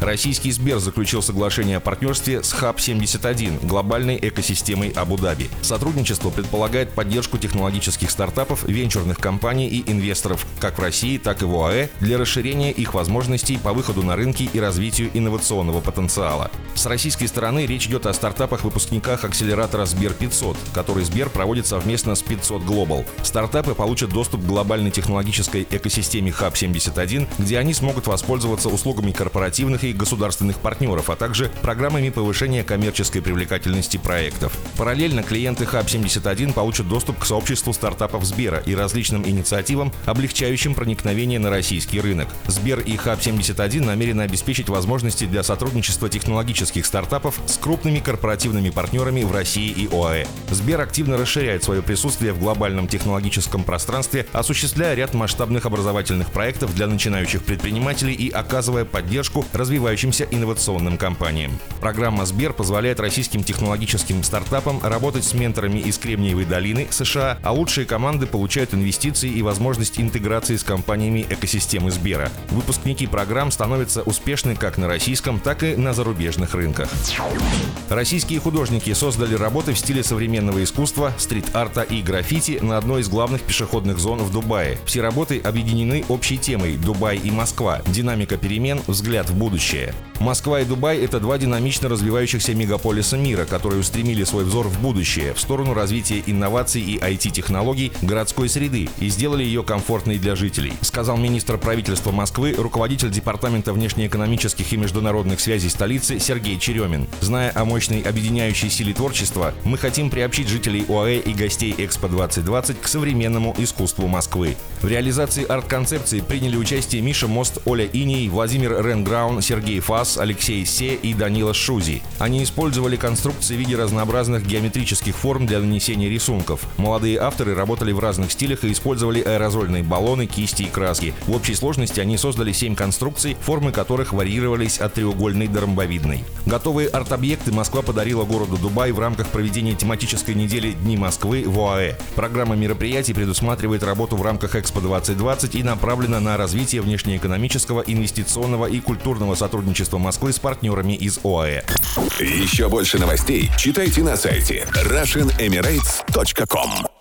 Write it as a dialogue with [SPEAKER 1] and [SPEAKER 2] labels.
[SPEAKER 1] Российский Сбер заключил соглашение о партнерстве с Hub71, глобальной экосистемой Абу-Даби. Сотрудничество предполагает поддержку технологических стартапов, венчурных компаний и инвесторов как в России, так и в ОАЭ для расширения их возможностей по выходу на рынки и развитию инновационного потенциала. С российской стороны речь идет о стартапах-выпускниках акселератора Сбер 500, который Сбер проводит совместно с 500 Global. Стартапы получат доступ к глобальной технологической экосистеме Hub71, где они смогут воспользоваться услугами корпоративных и государственных партнеров, а также программами повышения коммерческой привлекательности проектов. Параллельно клиенты Hub71 получат доступ к сообществу стартапов Сбера и различным инициативам, облегчающим проникновение на российский рынок. Сбер и Hub71 намерены обеспечить возможности для сотрудничества технологических стартапов с крупными корпоративными партнерами в России и ОАЭ. Сбер активно расширяет свое присутствие в глобальном технологическом пространстве, осуществляя ряд масштабных образовательных проектов для начинающих предпринимателей и оказывая поддержку развивающим развивающимся инновационным компаниям. Программа Сбер позволяет российским технологическим стартапам работать с менторами из Кремниевой долины, США, а лучшие команды получают инвестиции и возможность интеграции с компаниями экосистемы Сбера. Выпускники программ становятся успешны как на российском, так и на зарубежных рынках. Российские художники создали работы в стиле современного искусства, стрит-арта и граффити на одной из главных пешеходных зон в Дубае. Все работы объединены общей темой «Дубай и Москва. Динамика перемен. Взгляд в будущее» будущее. Москва и Дубай – это два динамично развивающихся мегаполиса мира, которые устремили свой взор в будущее, в сторону развития инноваций и IT-технологий городской среды и сделали ее комфортной для жителей, сказал министр правительства Москвы, руководитель Департамента внешнеэкономических и международных связей столицы Сергей Черемин. Зная о мощной объединяющей силе творчества, мы хотим приобщить жителей ОАЭ и гостей Экспо 2020 к современному искусству Москвы. В реализации арт-концепции приняли участие Миша Мост, Оля Иней, Владимир Ренграун, Сергей Фас, Алексей Се и Данила Шузи. Они использовали конструкции в виде разнообразных геометрических форм для нанесения рисунков. Молодые авторы работали в разных стилях и использовали аэрозольные баллоны, кисти и краски. В общей сложности они создали семь конструкций, формы которых варьировались от треугольной до ромбовидной. Готовые арт-объекты Москва подарила городу Дубай в рамках проведения тематической недели Дни Москвы в ОАЭ. Программа мероприятий предусматривает работу в рамках Экспо 2020 и направлена на развитие внешнеэкономического, инвестиционного и культурного сотрудничества Москвы с партнерами из ОАЭ.
[SPEAKER 2] Еще больше новостей читайте на сайте RussianEmirates.com